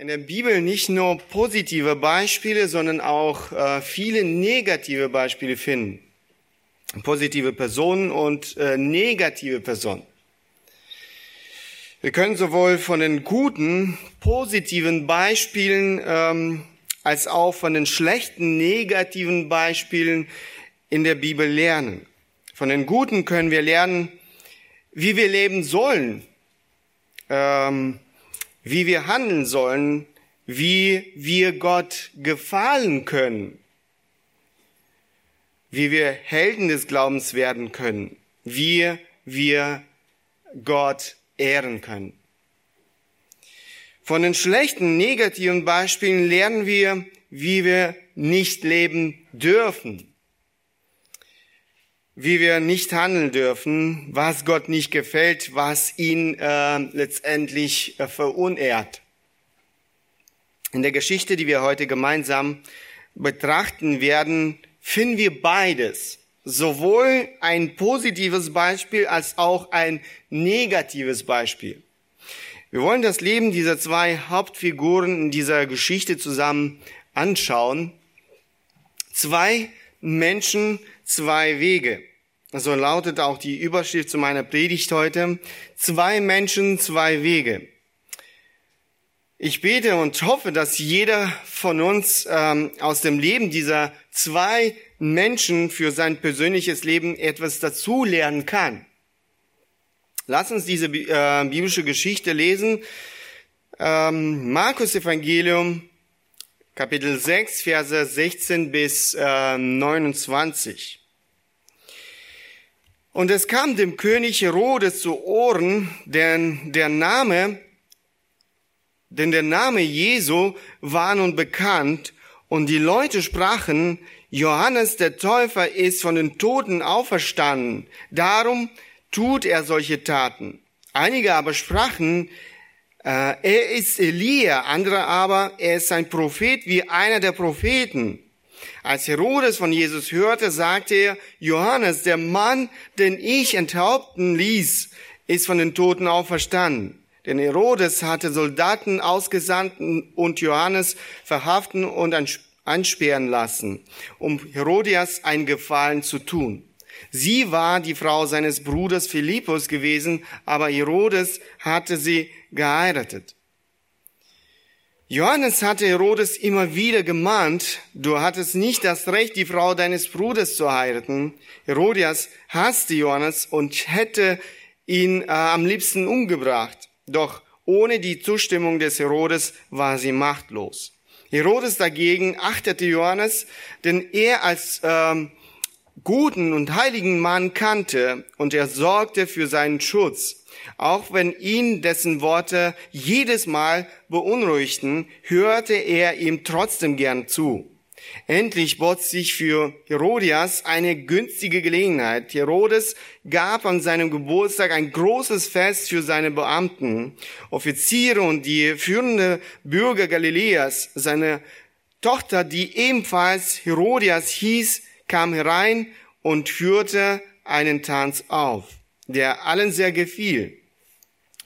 in der Bibel nicht nur positive Beispiele, sondern auch äh, viele negative Beispiele finden. Positive Personen und äh, negative Personen. Wir können sowohl von den guten, positiven Beispielen ähm, als auch von den schlechten, negativen Beispielen in der Bibel lernen. Von den guten können wir lernen, wie wir leben sollen, ähm, wie wir handeln sollen, wie wir Gott gefallen können, wie wir Helden des Glaubens werden können, wie wir Gott ehren können. Von den schlechten, negativen Beispielen lernen wir, wie wir nicht leben dürfen, wie wir nicht handeln dürfen, was Gott nicht gefällt, was ihn äh, letztendlich äh, verunehrt. In der Geschichte, die wir heute gemeinsam betrachten werden, finden wir beides. Sowohl ein positives Beispiel als auch ein negatives Beispiel. Wir wollen das Leben dieser zwei Hauptfiguren in dieser Geschichte zusammen anschauen. Zwei Menschen, zwei Wege. So lautet auch die Überschrift zu meiner Predigt heute. Zwei Menschen, zwei Wege. Ich bete und hoffe, dass jeder von uns ähm, aus dem Leben dieser zwei Menschen für sein persönliches Leben etwas dazulernen kann. Lass uns diese äh, biblische Geschichte lesen. Ähm, Markus Evangelium, Kapitel 6, Verse 16 bis äh, 29. Und es kam dem König Herodes zu Ohren, denn der Name denn der Name Jesu war nun bekannt und die Leute sprachen, Johannes der Täufer ist von den Toten auferstanden, darum tut er solche Taten. Einige aber sprachen, äh, er ist Elia, andere aber, er ist ein Prophet wie einer der Propheten. Als Herodes von Jesus hörte, sagte er, Johannes, der Mann, den ich enthaupten ließ, ist von den Toten auferstanden. Denn Herodes hatte Soldaten ausgesandt und Johannes verhaften und einsperren lassen, um Herodias ein Gefallen zu tun. Sie war die Frau seines Bruders Philippus gewesen, aber Herodes hatte sie geheiratet. Johannes hatte Herodes immer wieder gemahnt, du hattest nicht das Recht, die Frau deines Bruders zu heiraten. Herodias hasste Johannes und hätte ihn äh, am liebsten umgebracht. Doch ohne die Zustimmung des Herodes war sie machtlos. Herodes dagegen achtete Johannes, denn er als ähm, guten und heiligen Mann kannte und er sorgte für seinen Schutz. Auch wenn ihn dessen Worte jedes Mal beunruhigten, hörte er ihm trotzdem gern zu. Endlich bot sich für Herodias eine günstige Gelegenheit. Herodes gab an seinem Geburtstag ein großes Fest für seine Beamten, Offiziere und die führende Bürger Galiläas. Seine Tochter, die ebenfalls Herodias hieß, kam herein und führte einen Tanz auf, der allen sehr gefiel.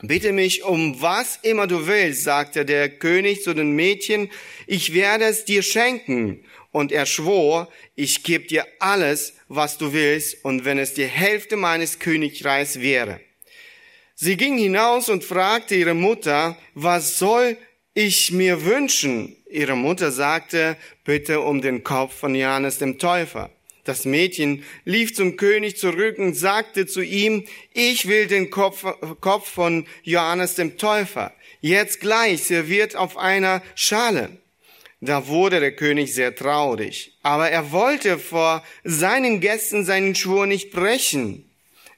Bitte mich um was immer du willst, sagte der König zu den Mädchen, ich werde es dir schenken. Und er schwor, ich gebe dir alles, was du willst, und wenn es die Hälfte meines Königreichs wäre. Sie ging hinaus und fragte ihre Mutter, was soll ich mir wünschen? Ihre Mutter sagte, bitte um den Kopf von Johannes dem Täufer. Das Mädchen lief zum König zurück und sagte zu ihm, ich will den Kopf, Kopf von Johannes dem Täufer. Jetzt gleich serviert auf einer Schale. Da wurde der König sehr traurig, aber er wollte vor seinen Gästen seinen Schwur nicht brechen.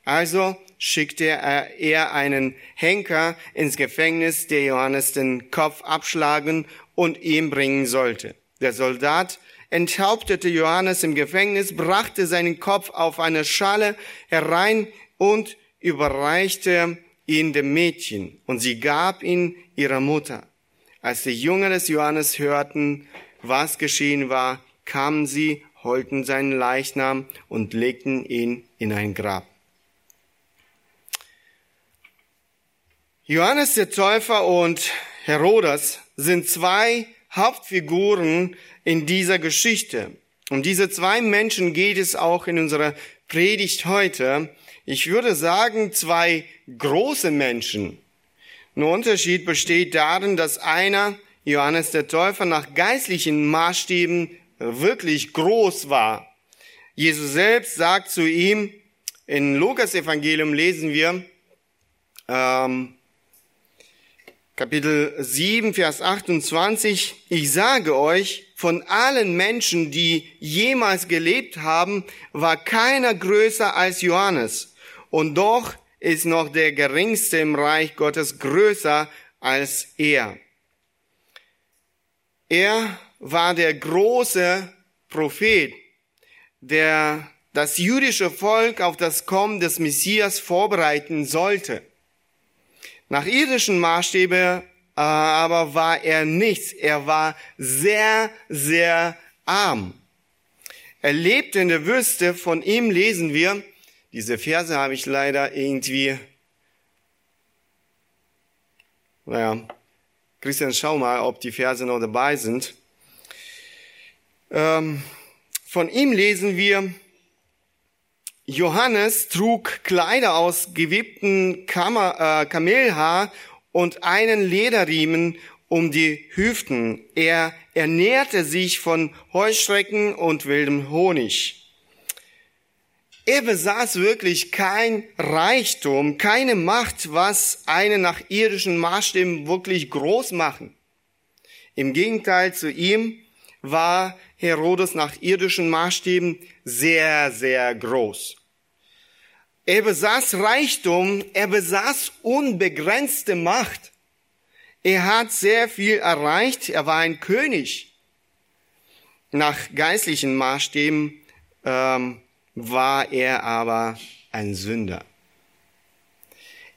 Also schickte er einen Henker ins Gefängnis, der Johannes den Kopf abschlagen und ihm bringen sollte. Der Soldat enthauptete Johannes im Gefängnis, brachte seinen Kopf auf eine Schale herein und überreichte ihn dem Mädchen, und sie gab ihn ihrer Mutter. Als die Jünger des Johannes hörten, was geschehen war, kamen sie, holten seinen Leichnam und legten ihn in ein Grab. Johannes der Täufer und Herodes sind zwei Hauptfiguren in dieser Geschichte. Um diese zwei Menschen geht es auch in unserer Predigt heute. Ich würde sagen, zwei große Menschen. Nur Unterschied besteht darin, dass einer, Johannes der Täufer, nach geistlichen Maßstäben wirklich groß war. Jesus selbst sagt zu ihm, in Lukas Evangelium lesen wir, ähm, Kapitel 7, Vers 28, ich sage euch, von allen Menschen, die jemals gelebt haben, war keiner größer als Johannes. Und doch ist noch der geringste im Reich Gottes größer als er. Er war der große Prophet, der das jüdische Volk auf das Kommen des Messias vorbereiten sollte. Nach irdischen Maßstäben äh, aber war er nichts. Er war sehr, sehr arm. Er lebte in der Wüste. Von ihm lesen wir, diese Verse habe ich leider irgendwie, naja, Christian, schau mal, ob die Verse noch dabei sind. Ähm, von ihm lesen wir, Johannes trug Kleider aus gewebten Kammer, äh, Kamelhaar und einen Lederriemen um die Hüften. Er ernährte sich von Heuschrecken und wildem Honig. Er besaß wirklich kein Reichtum, keine Macht, was einen nach irdischen Maßstäben wirklich groß machen. Im Gegenteil zu ihm war Herodes nach irdischen Maßstäben sehr, sehr groß. Er besaß Reichtum, er besaß unbegrenzte Macht. Er hat sehr viel erreicht, er war ein König. Nach geistlichen Maßstäben ähm, war er aber ein Sünder.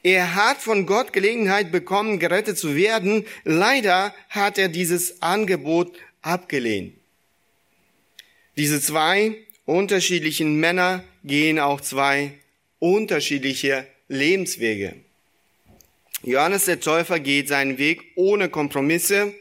Er hat von Gott Gelegenheit bekommen, gerettet zu werden. Leider hat er dieses Angebot abgelehnt. Diese zwei unterschiedlichen Männer gehen auch zwei unterschiedliche Lebenswege. Johannes der Täufer geht seinen Weg ohne Kompromisse.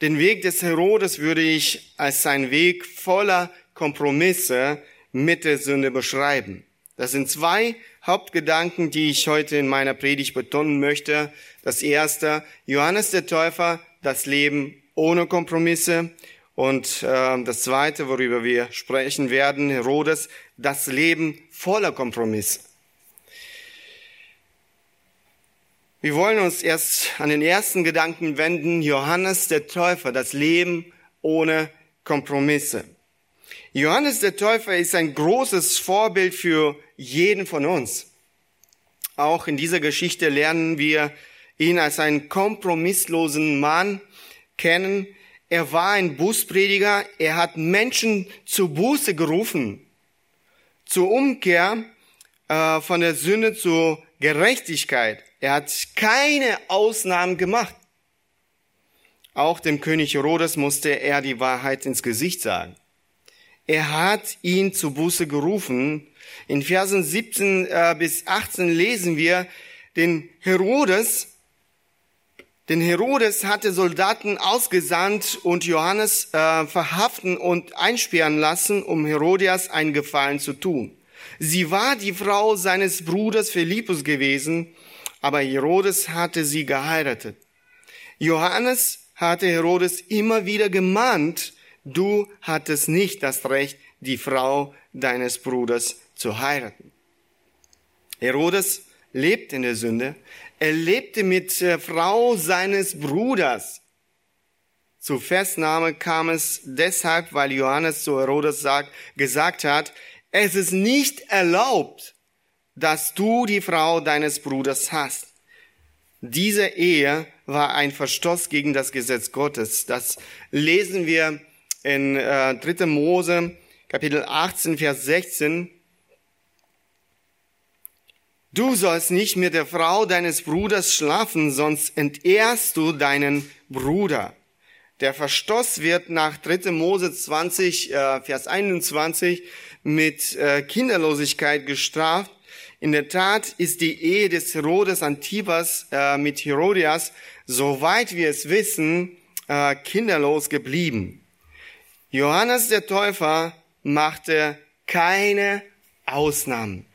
Den Weg des Herodes würde ich als seinen Weg voller Kompromisse mit der Sünde beschreiben. Das sind zwei Hauptgedanken, die ich heute in meiner Predigt betonen möchte. Das erste, Johannes der Täufer, das Leben ohne Kompromisse. Und äh, das zweite, worüber wir sprechen werden, Herodes, das Leben voller Kompromisse. Wir wollen uns erst an den ersten Gedanken wenden, Johannes der Täufer, das Leben ohne Kompromisse. Johannes der Täufer ist ein großes Vorbild für jeden von uns. Auch in dieser Geschichte lernen wir ihn als einen kompromisslosen Mann kennen. Er war ein Bußprediger, er hat Menschen zu Buße gerufen, zur Umkehr äh, von der Sünde zur Gerechtigkeit. Er hat keine Ausnahmen gemacht. Auch dem König Herodes musste er die Wahrheit ins Gesicht sagen. Er hat ihn zu Buße gerufen. In Versen 17 äh, bis 18 lesen wir, den Herodes, den Herodes hatte Soldaten ausgesandt und Johannes äh, verhaften und einsperren lassen, um Herodias einen Gefallen zu tun. Sie war die Frau seines Bruders Philippus gewesen aber Herodes hatte sie geheiratet. Johannes hatte Herodes immer wieder gemahnt, du hattest nicht das Recht, die Frau deines Bruders zu heiraten. Herodes lebt in der Sünde. Er lebte mit der Frau seines Bruders. Zur Festnahme kam es deshalb, weil Johannes zu Herodes sagt, gesagt hat, es ist nicht erlaubt, dass du die Frau deines Bruders hast. Diese Ehe war ein Verstoß gegen das Gesetz Gottes. Das lesen wir in äh, 3. Mose, Kapitel 18, Vers 16. Du sollst nicht mit der Frau deines Bruders schlafen, sonst entehrst du deinen Bruder. Der Verstoß wird nach 3. Mose 20, äh, Vers 21 mit äh, Kinderlosigkeit gestraft in der Tat ist die Ehe des Herodes Antipas äh, mit Herodias soweit wir es wissen, kinderlos geblieben. Johannes der Täufer machte keine Ausnahmen.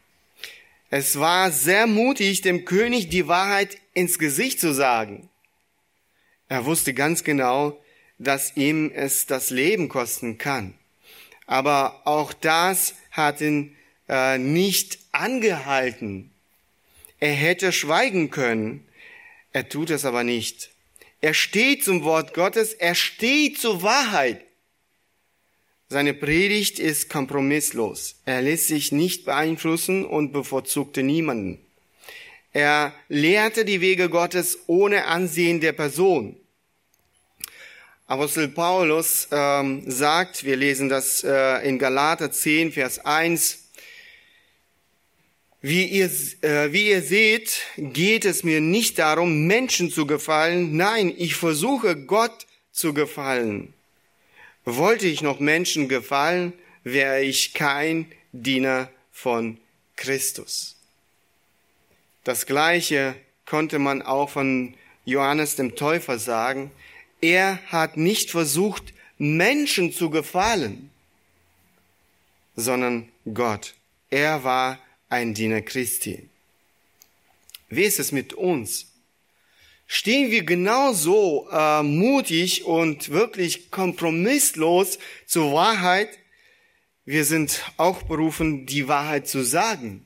Es war sehr mutig, dem König die Wahrheit ins Gesicht zu sagen. Er wusste ganz genau, dass ihm es das Leben kosten kann. Aber auch das hat ihn äh, nicht angehalten. Er hätte schweigen können. Er tut es aber nicht. Er steht zum Wort Gottes, er steht zur Wahrheit. Seine Predigt ist kompromisslos. Er lässt sich nicht beeinflussen und bevorzugte niemanden. Er lehrte die Wege Gottes ohne Ansehen der Person. Apostel Paulus ähm, sagt, wir lesen das äh, in Galater 10, Vers 1, wie ihr, äh, wie ihr seht, geht es mir nicht darum, Menschen zu gefallen. Nein, ich versuche Gott zu gefallen. Wollte ich noch Menschen gefallen, wäre ich kein Diener von Christus. Das Gleiche konnte man auch von Johannes dem Täufer sagen. Er hat nicht versucht, Menschen zu gefallen, sondern Gott. Er war ein Diener Christi. Wie ist es mit uns? Stehen wir genauso äh, mutig und wirklich kompromisslos zur Wahrheit? Wir sind auch berufen, die Wahrheit zu sagen.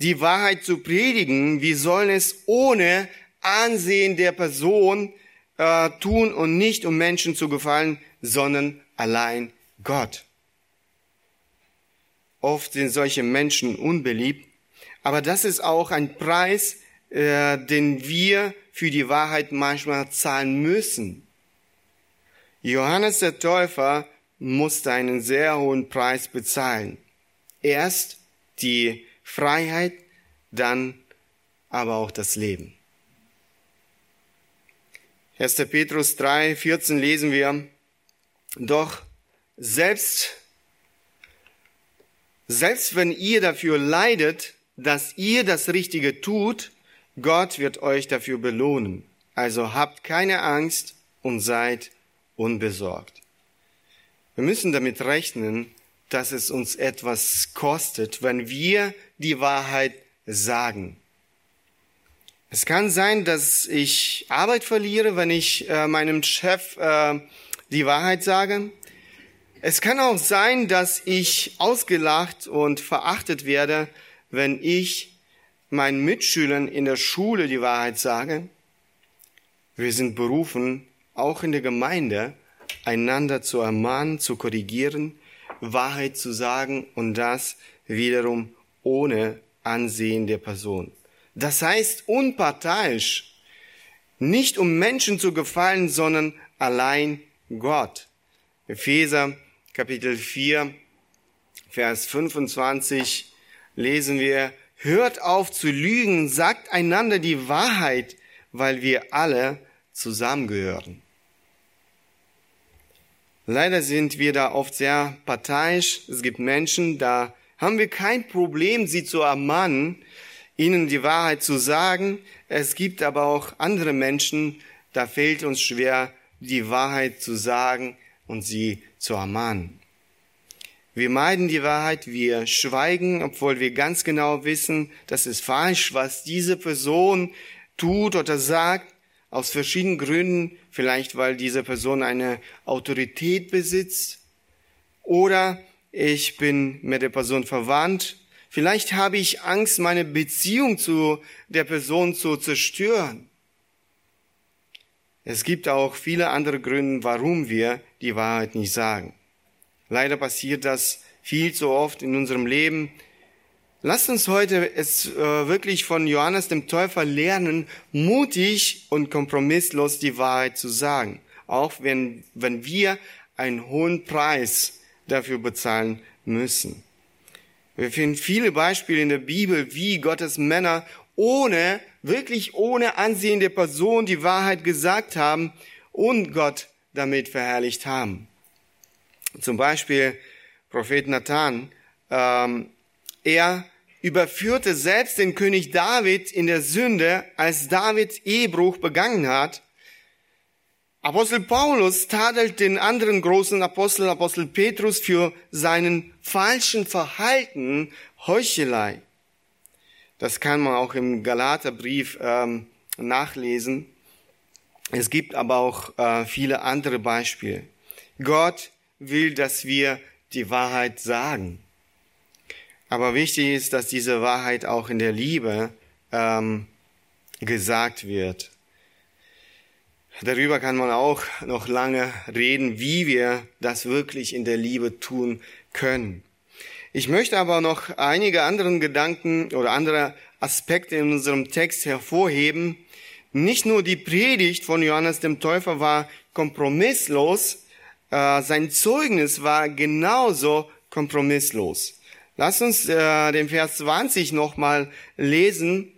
Die Wahrheit zu predigen. Wir sollen es ohne Ansehen der Person äh, tun und nicht um Menschen zu gefallen, sondern allein Gott. Oft sind solche Menschen unbeliebt, aber das ist auch ein Preis, äh, den wir für die Wahrheit manchmal zahlen müssen. Johannes der Täufer musste einen sehr hohen Preis bezahlen. Erst die Freiheit, dann aber auch das Leben. 1. Petrus 3, 14 lesen wir, doch selbst selbst wenn ihr dafür leidet, dass ihr das Richtige tut, Gott wird euch dafür belohnen. Also habt keine Angst und seid unbesorgt. Wir müssen damit rechnen, dass es uns etwas kostet, wenn wir die Wahrheit sagen. Es kann sein, dass ich Arbeit verliere, wenn ich äh, meinem Chef äh, die Wahrheit sage. Es kann auch sein, dass ich ausgelacht und verachtet werde, wenn ich meinen Mitschülern in der Schule die Wahrheit sage. Wir sind berufen, auch in der Gemeinde, einander zu ermahnen, zu korrigieren, Wahrheit zu sagen und das wiederum ohne Ansehen der Person. Das heißt unparteiisch, nicht um Menschen zu gefallen, sondern allein Gott. Epheser Kapitel 4, Vers 25 lesen wir, hört auf zu lügen, sagt einander die Wahrheit, weil wir alle zusammengehören. Leider sind wir da oft sehr parteiisch. Es gibt Menschen, da haben wir kein Problem, sie zu ermahnen, ihnen die Wahrheit zu sagen. Es gibt aber auch andere Menschen, da fällt uns schwer, die Wahrheit zu sagen und sie zu ermahnen. Wir meiden die Wahrheit, wir schweigen, obwohl wir ganz genau wissen, das ist falsch, was diese Person tut oder sagt, aus verschiedenen Gründen, vielleicht weil diese Person eine Autorität besitzt oder ich bin mit der Person verwandt, vielleicht habe ich Angst, meine Beziehung zu der Person zu zerstören. Es gibt auch viele andere Gründe, warum wir die Wahrheit nicht sagen. Leider passiert das viel zu oft in unserem Leben. Lasst uns heute es äh, wirklich von Johannes dem Täufer lernen, mutig und kompromisslos die Wahrheit zu sagen, auch wenn, wenn wir einen hohen Preis dafür bezahlen müssen. Wir finden viele Beispiele in der Bibel, wie Gottes Männer ohne, wirklich ohne Ansehen der Person die Wahrheit gesagt haben und Gott damit verherrlicht haben. Zum Beispiel Prophet Nathan. Ähm, er überführte selbst den König David in der Sünde, als David Ehebruch begangen hat. Apostel Paulus tadelt den anderen großen Apostel, Apostel Petrus, für seinen falschen Verhalten, Heuchelei. Das kann man auch im Galaterbrief ähm, nachlesen. Es gibt aber auch äh, viele andere Beispiele. Gott will, dass wir die Wahrheit sagen. Aber wichtig ist, dass diese Wahrheit auch in der Liebe ähm, gesagt wird. Darüber kann man auch noch lange reden, wie wir das wirklich in der Liebe tun können. Ich möchte aber noch einige anderen Gedanken oder andere Aspekte in unserem Text hervorheben. Nicht nur die Predigt von Johannes dem Täufer war kompromisslos, äh, sein Zeugnis war genauso kompromisslos. Lass uns äh, den Vers 20 nochmal lesen.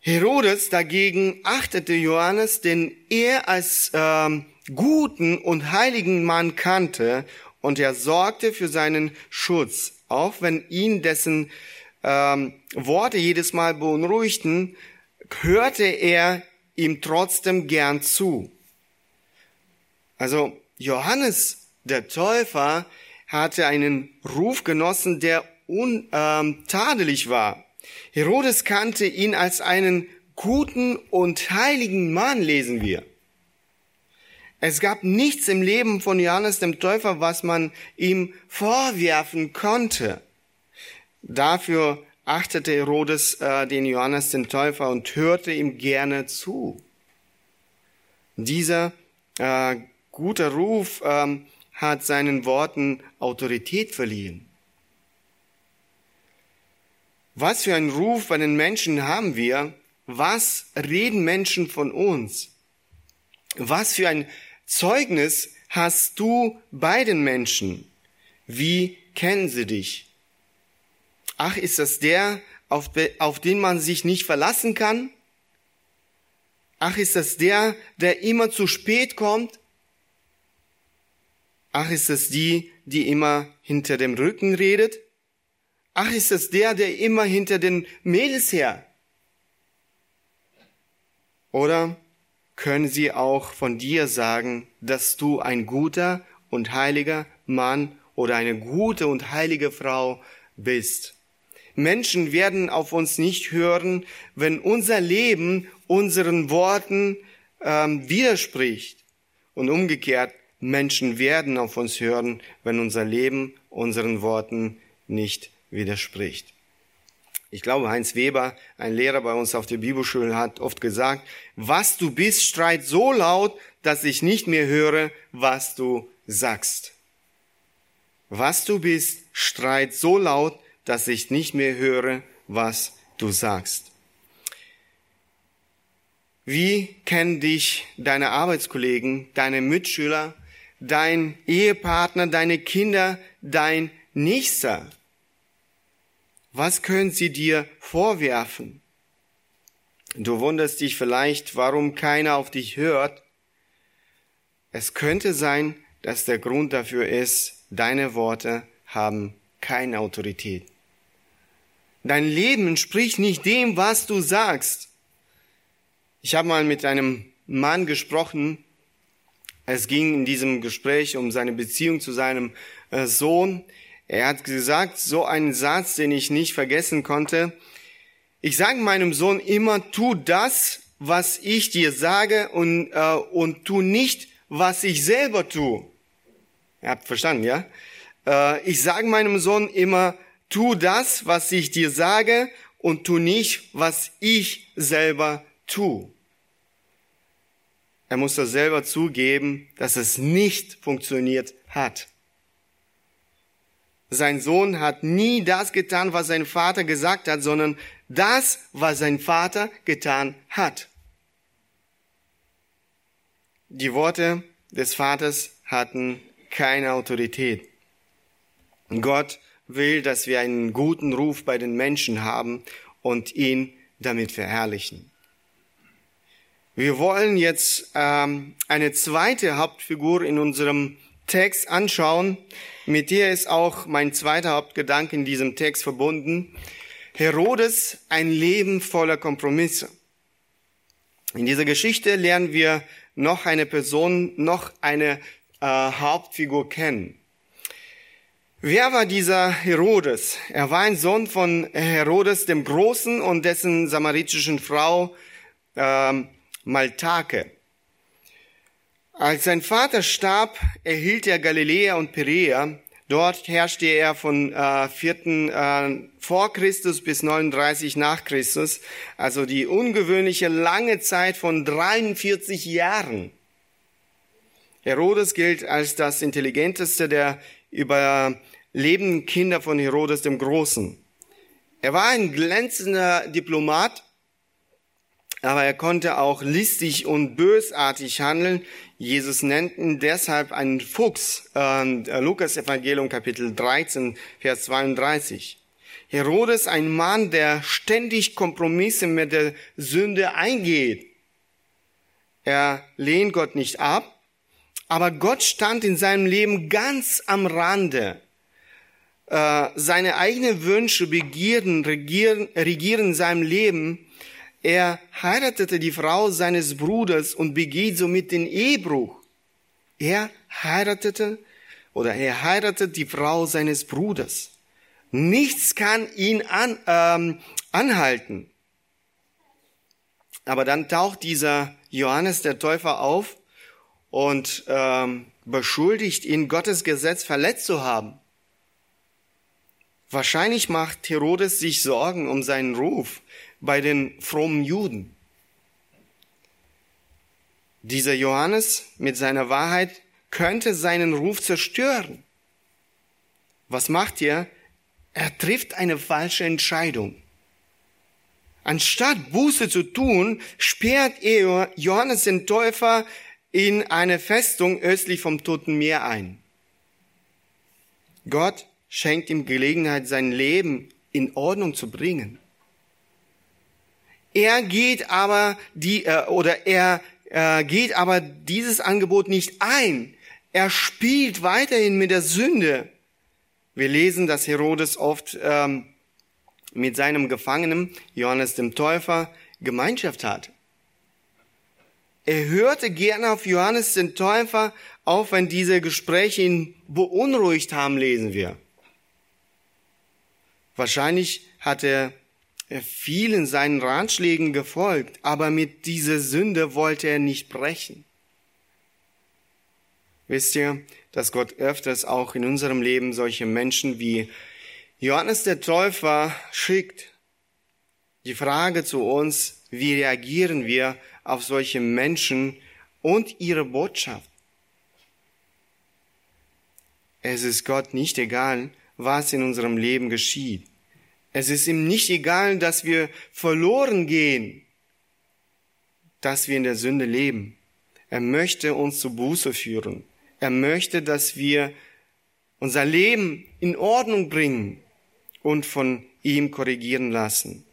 Herodes dagegen achtete Johannes, den er als ähm, guten und heiligen Mann kannte, und er sorgte für seinen Schutz, auch wenn ihn dessen ähm, Worte jedes Mal beunruhigten, hörte er ihm trotzdem gern zu. Also Johannes der Täufer hatte einen Ruf genossen, der untadelig war. Herodes kannte ihn als einen guten und heiligen Mann, lesen wir. Es gab nichts im Leben von Johannes dem Täufer, was man ihm vorwerfen konnte. Dafür achtete Herodes äh, den Johannes den Täufer und hörte ihm gerne zu. Dieser äh, guter Ruf ähm, hat seinen Worten Autorität verliehen. Was für einen Ruf bei den Menschen haben wir? Was reden Menschen von uns? Was für ein Zeugnis hast du bei den Menschen? Wie kennen sie dich? Ach, ist das der, auf, auf den man sich nicht verlassen kann? Ach, ist das der, der immer zu spät kommt? Ach, ist es die, die immer hinter dem Rücken redet? Ach, ist es der, der immer hinter den Mädels her? Oder können sie auch von dir sagen, dass du ein guter und heiliger Mann oder eine gute und heilige Frau bist? Menschen werden auf uns nicht hören, wenn unser Leben unseren Worten ähm, widerspricht. Und umgekehrt, Menschen werden auf uns hören, wenn unser Leben unseren Worten nicht widerspricht. Ich glaube, Heinz Weber, ein Lehrer bei uns auf der Bibelschule, hat oft gesagt, was du bist, streit so laut, dass ich nicht mehr höre, was du sagst. Was du bist, streit so laut, dass ich nicht mehr höre, was du sagst. Wie kennen dich deine Arbeitskollegen, deine Mitschüler, dein Ehepartner, deine Kinder, dein Nächster? Was können sie dir vorwerfen? Du wunderst dich vielleicht, warum keiner auf dich hört. Es könnte sein, dass der Grund dafür ist, deine Worte haben keine Autorität. Dein Leben entspricht nicht dem, was du sagst. Ich habe mal mit einem Mann gesprochen, es ging in diesem Gespräch um seine Beziehung zu seinem äh, Sohn. Er hat gesagt, so einen Satz, den ich nicht vergessen konnte. Ich sage meinem Sohn immer, tu das, was ich dir sage und, äh, und tu nicht, was ich selber tu. Ihr habt verstanden, ja? Äh, ich sage meinem Sohn immer, tu das, was ich dir sage und tu nicht, was ich selber tu. Er muss das selber zugeben, dass es nicht funktioniert hat. Sein Sohn hat nie das getan, was sein Vater gesagt hat, sondern das, was sein Vater getan hat. Die Worte des Vaters hatten keine Autorität. Gott will, dass wir einen guten Ruf bei den Menschen haben und ihn damit verherrlichen. Wir wollen jetzt ähm, eine zweite Hauptfigur in unserem Text anschauen, mit der ist auch mein zweiter Hauptgedanke in diesem Text verbunden. Herodes, ein Leben voller Kompromisse. In dieser Geschichte lernen wir noch eine Person, noch eine äh, Hauptfigur kennen. Wer war dieser Herodes? Er war ein Sohn von Herodes dem Großen und dessen samaritischen Frau ähm, Maltake. Als sein Vater starb, erhielt er Galiläa und Perea. Dort herrschte er von äh, 4. Äh, vor Christus bis 39 nach Christus, also die ungewöhnliche lange Zeit von 43 Jahren. Herodes gilt als das intelligenteste der überlebenden Kinder von Herodes dem Großen. Er war ein glänzender Diplomat, aber er konnte auch listig und bösartig handeln. Jesus nennt ihn deshalb einen Fuchs. Äh, Lukas Evangelium Kapitel 13, Vers 32. Herodes ein Mann, der ständig Kompromisse mit der Sünde eingeht. Er lehnt Gott nicht ab, aber Gott stand in seinem Leben ganz am Rande. Äh, seine eigenen Wünsche, Begierden regieren, regieren in seinem Leben er heiratete die Frau seines Bruders und begeht somit den Ehebruch. Er heiratete oder er heiratet die Frau seines Bruders. Nichts kann ihn an, ähm, anhalten. Aber dann taucht dieser Johannes der Täufer auf und ähm, beschuldigt ihn, Gottes Gesetz verletzt zu haben. Wahrscheinlich macht Herodes sich Sorgen um seinen Ruf bei den frommen Juden. Dieser Johannes mit seiner Wahrheit könnte seinen Ruf zerstören. Was macht er? Er trifft eine falsche Entscheidung. Anstatt Buße zu tun, sperrt er Johannes den Täufer in eine Festung östlich vom Toten Meer ein. Gott schenkt ihm Gelegenheit, sein Leben in Ordnung zu bringen. Er geht aber die äh, oder er äh, geht aber dieses Angebot nicht ein. Er spielt weiterhin mit der Sünde. Wir lesen, dass Herodes oft ähm, mit seinem Gefangenen Johannes dem Täufer Gemeinschaft hat. Er hörte gerne auf Johannes den Täufer, auch wenn diese Gespräche ihn beunruhigt haben, lesen wir. Wahrscheinlich hat er vielen seinen Ratschlägen gefolgt, aber mit dieser Sünde wollte er nicht brechen. Wisst ihr, dass Gott öfters auch in unserem Leben solche Menschen wie Johannes der Täufer schickt? Die Frage zu uns, wie reagieren wir auf solche Menschen und ihre Botschaft? Es ist Gott nicht egal, was in unserem Leben geschieht. Es ist ihm nicht egal, dass wir verloren gehen, dass wir in der Sünde leben. Er möchte uns zu Buße führen. Er möchte, dass wir unser Leben in Ordnung bringen und von ihm korrigieren lassen.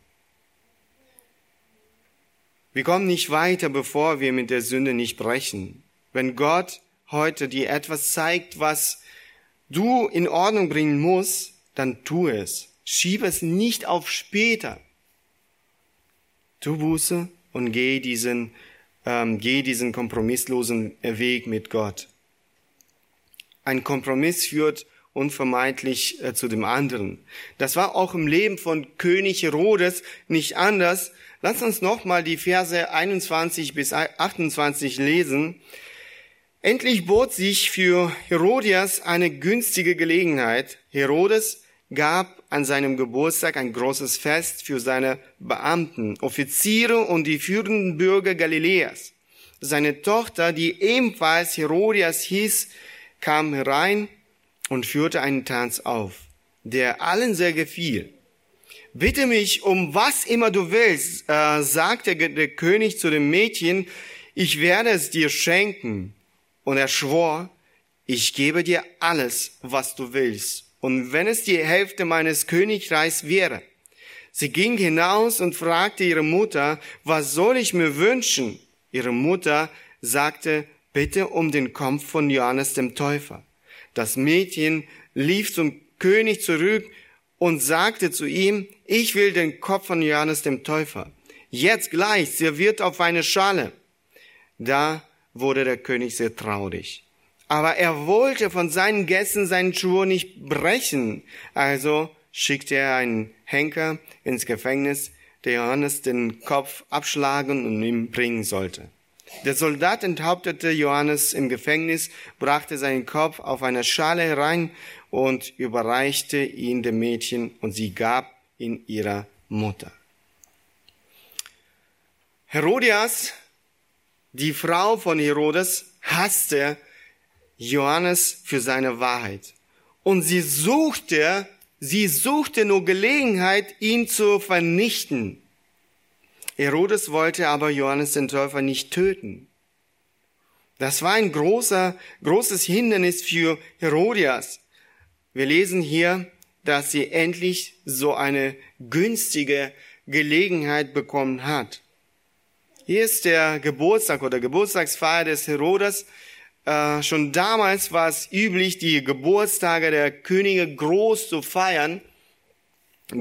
Wir kommen nicht weiter, bevor wir mit der Sünde nicht brechen. Wenn Gott heute dir etwas zeigt, was du in Ordnung bringen musst, dann tu es. Schiebe es nicht auf später. Tu Buße und geh diesen, ähm, geh diesen kompromisslosen Weg mit Gott. Ein Kompromiss führt unvermeidlich äh, zu dem anderen. Das war auch im Leben von König Herodes nicht anders. Lass uns nochmal die Verse 21 bis 28 lesen. Endlich bot sich für Herodias eine günstige Gelegenheit. Herodes gab an seinem Geburtstag ein großes Fest für seine Beamten, Offiziere und die führenden Bürger Galiläas. Seine Tochter, die ebenfalls Herodias hieß, kam herein und führte einen Tanz auf, der allen sehr gefiel. Bitte mich um was immer du willst, äh, sagte der König zu dem Mädchen, ich werde es dir schenken. Und er schwor, ich gebe dir alles, was du willst und wenn es die Hälfte meines Königreichs wäre. Sie ging hinaus und fragte ihre Mutter, was soll ich mir wünschen? Ihre Mutter sagte, bitte um den Kopf von Johannes dem Täufer. Das Mädchen lief zum König zurück und sagte zu ihm, ich will den Kopf von Johannes dem Täufer. Jetzt gleich, serviert auf eine Schale. Da wurde der König sehr traurig. Aber er wollte von seinen Gästen seinen Schwur nicht brechen. Also schickte er einen Henker ins Gefängnis, der Johannes den Kopf abschlagen und ihm bringen sollte. Der Soldat enthauptete Johannes im Gefängnis, brachte seinen Kopf auf eine Schale herein und überreichte ihn dem Mädchen und sie gab ihn ihrer Mutter. Herodias, die Frau von Herodes, hasste Johannes für seine Wahrheit. Und sie suchte, sie suchte nur Gelegenheit, ihn zu vernichten. Herodes wollte aber Johannes den Täufer nicht töten. Das war ein großer, großes Hindernis für Herodias. Wir lesen hier, dass sie endlich so eine günstige Gelegenheit bekommen hat. Hier ist der Geburtstag oder Geburtstagsfeier des Herodes. Äh, schon damals war es üblich, die Geburtstage der Könige groß zu feiern.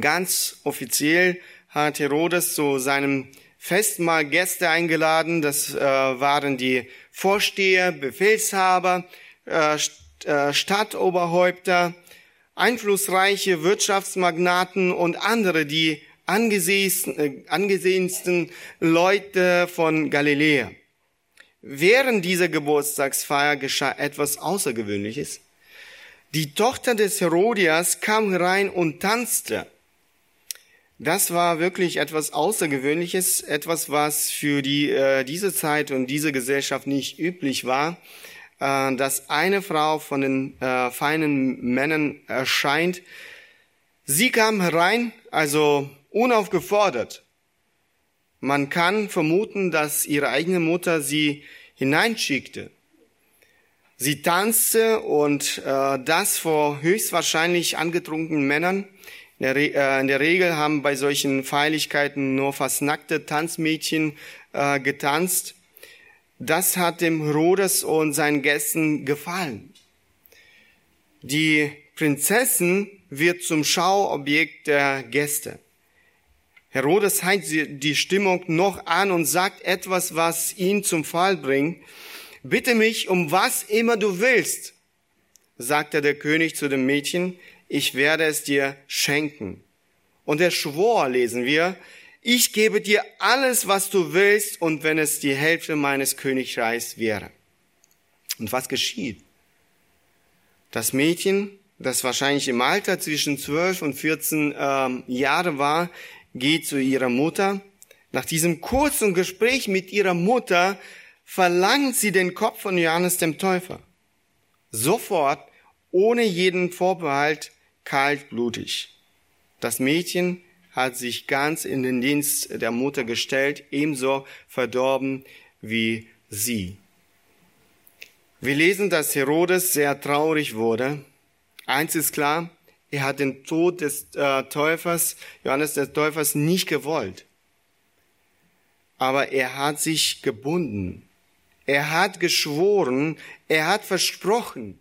Ganz offiziell hat Herodes zu seinem Festmahl Gäste eingeladen. Das äh, waren die Vorsteher, Befehlshaber, äh, äh, Stadtoberhäupter, einflussreiche Wirtschaftsmagnaten und andere, die angesehensten, äh, angesehensten Leute von Galiläa. Während dieser Geburtstagsfeier geschah etwas Außergewöhnliches. Die Tochter des Herodias kam herein und tanzte. Das war wirklich etwas Außergewöhnliches, etwas, was für die, äh, diese Zeit und diese Gesellschaft nicht üblich war, äh, dass eine Frau von den äh, feinen Männern erscheint. Sie kam herein, also unaufgefordert. Man kann vermuten, dass ihre eigene Mutter sie hineinschickte. Sie tanzte und äh, das vor höchstwahrscheinlich angetrunkenen Männern. Äh, in der Regel haben bei solchen Feierlichkeiten nur fast nackte Tanzmädchen äh, getanzt. Das hat dem Herodes und seinen Gästen gefallen. Die Prinzessin wird zum Schauobjekt der Gäste. Herodes heizt die Stimmung noch an und sagt etwas, was ihn zum Fall bringt. Bitte mich um was immer du willst, sagte der König zu dem Mädchen ich werde es dir schenken. Und er schwor, lesen wir, ich gebe dir alles, was du willst, und wenn es die Hälfte meines Königreichs wäre. Und was geschieht? Das Mädchen, das wahrscheinlich im Alter zwischen 12 und 14 ähm, Jahre war, geht zu ihrer Mutter. Nach diesem kurzen Gespräch mit ihrer Mutter verlangt sie den Kopf von Johannes dem Täufer. Sofort, ohne jeden Vorbehalt, kaltblutig. Das Mädchen hat sich ganz in den Dienst der Mutter gestellt, ebenso verdorben wie sie. Wir lesen, dass Herodes sehr traurig wurde. Eins ist klar, er hat den Tod des äh, Täufers, Johannes des Täufers, nicht gewollt. Aber er hat sich gebunden. Er hat geschworen, er hat versprochen,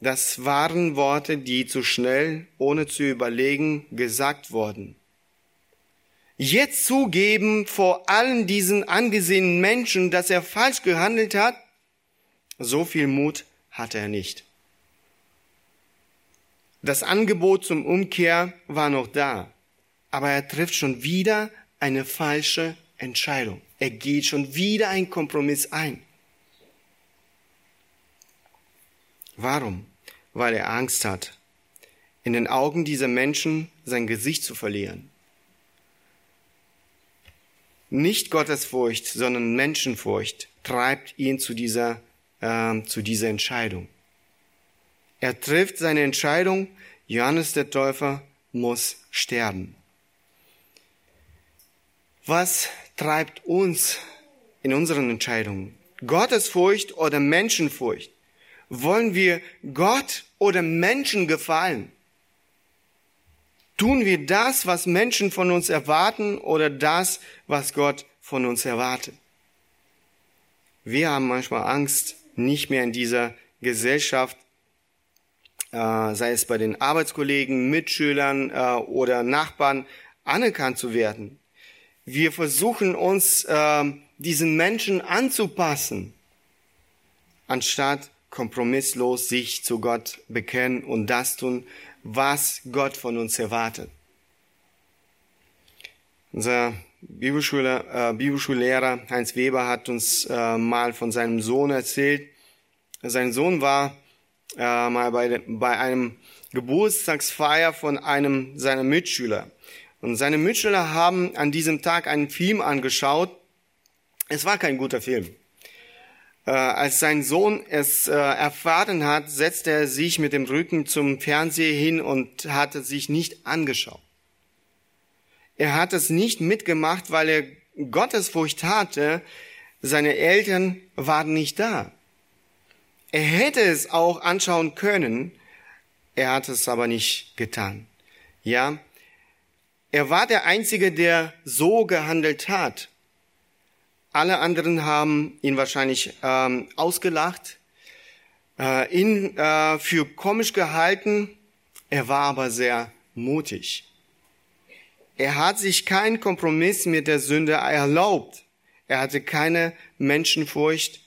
das waren Worte, die zu schnell, ohne zu überlegen, gesagt wurden. Jetzt zugeben vor allen diesen angesehenen Menschen, dass er falsch gehandelt hat, so viel Mut hatte er nicht. Das Angebot zum Umkehr war noch da, aber er trifft schon wieder eine falsche Entscheidung. Er geht schon wieder einen Kompromiss ein. Warum? weil er Angst hat, in den Augen dieser Menschen sein Gesicht zu verlieren. Nicht Gottesfurcht, sondern Menschenfurcht treibt ihn zu dieser, äh, zu dieser Entscheidung. Er trifft seine Entscheidung, Johannes der Täufer muss sterben. Was treibt uns in unseren Entscheidungen? Gottesfurcht oder Menschenfurcht? Wollen wir Gott oder Menschen gefallen? Tun wir das, was Menschen von uns erwarten oder das, was Gott von uns erwartet? Wir haben manchmal Angst, nicht mehr in dieser Gesellschaft, äh, sei es bei den Arbeitskollegen, Mitschülern äh, oder Nachbarn, anerkannt zu werden. Wir versuchen uns äh, diesen Menschen anzupassen, anstatt kompromisslos sich zu Gott bekennen und das tun, was Gott von uns erwartet. Unser Bibelschule, äh, Bibelschullehrer Heinz Weber hat uns äh, mal von seinem Sohn erzählt. Sein Sohn war äh, mal bei, bei einem Geburtstagsfeier von einem seiner Mitschüler. Und seine Mitschüler haben an diesem Tag einen Film angeschaut. Es war kein guter Film. Äh, als sein Sohn es äh, erfahren hat, setzte er sich mit dem Rücken zum Fernseher hin und hatte sich nicht angeschaut. Er hat es nicht mitgemacht, weil er Gottesfurcht hatte. Seine Eltern waren nicht da. Er hätte es auch anschauen können, er hat es aber nicht getan. Ja, er war der Einzige, der so gehandelt hat. Alle anderen haben ihn wahrscheinlich ähm, ausgelacht, äh, ihn äh, für komisch gehalten. Er war aber sehr mutig. Er hat sich keinen Kompromiss mit der Sünde erlaubt. Er hatte keine Menschenfurcht,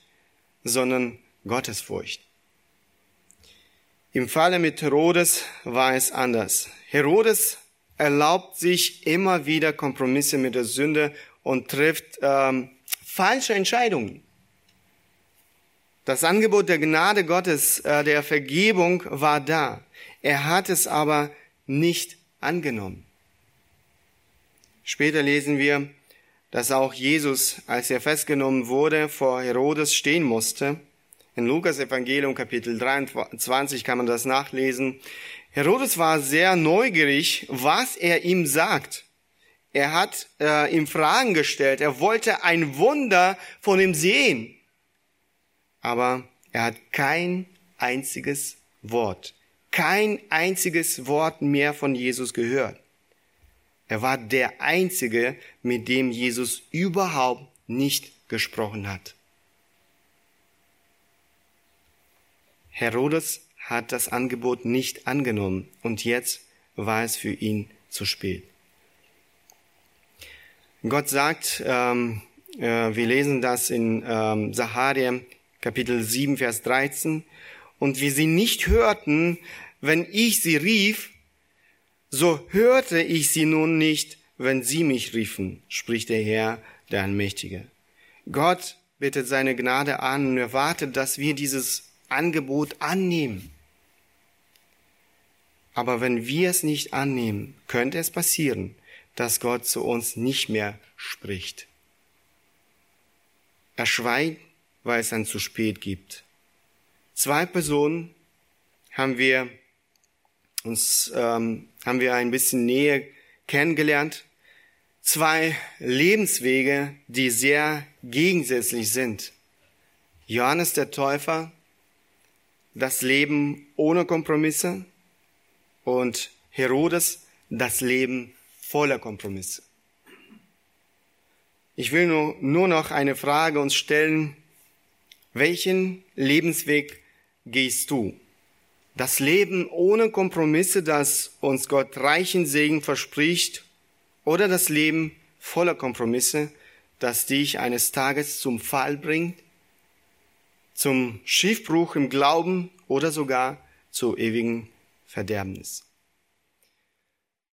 sondern Gottesfurcht. Im Falle mit Herodes war es anders. Herodes erlaubt sich immer wieder Kompromisse mit der Sünde und trifft ähm, falsche Entscheidungen. Das Angebot der Gnade Gottes, äh, der Vergebung war da. Er hat es aber nicht angenommen. Später lesen wir, dass auch Jesus, als er festgenommen wurde, vor Herodes stehen musste. In Lukas Evangelium Kapitel 23 kann man das nachlesen. Herodes war sehr neugierig, was er ihm sagt. Er hat äh, ihm Fragen gestellt. Er wollte ein Wunder von ihm sehen. Aber er hat kein einziges Wort, kein einziges Wort mehr von Jesus gehört. Er war der Einzige, mit dem Jesus überhaupt nicht gesprochen hat. Herodes hat das Angebot nicht angenommen und jetzt war es für ihn zu spät. Gott sagt, ähm, äh, wir lesen das in ähm, Saharia Kapitel 7, Vers 13, und wie sie nicht hörten, wenn ich sie rief, so hörte ich sie nun nicht, wenn sie mich riefen, spricht der Herr, der Allmächtige. Gott bittet seine Gnade an und erwartet, dass wir dieses Angebot annehmen. Aber wenn wir es nicht annehmen, könnte es passieren, dass Gott zu uns nicht mehr spricht. Er schweigt, weil es dann zu spät gibt. Zwei Personen haben wir uns ähm, haben wir ein bisschen näher kennengelernt. Zwei Lebenswege, die sehr gegensätzlich sind. Johannes der Täufer, das Leben ohne Kompromisse und Herodes, das Leben voller Kompromisse. Ich will nur, nur noch eine Frage uns stellen. Welchen Lebensweg gehst du? Das Leben ohne Kompromisse, das uns Gott reichen Segen verspricht, oder das Leben voller Kompromisse, das dich eines Tages zum Fall bringt, zum Schiffbruch im Glauben oder sogar zu ewigen Verderbnis.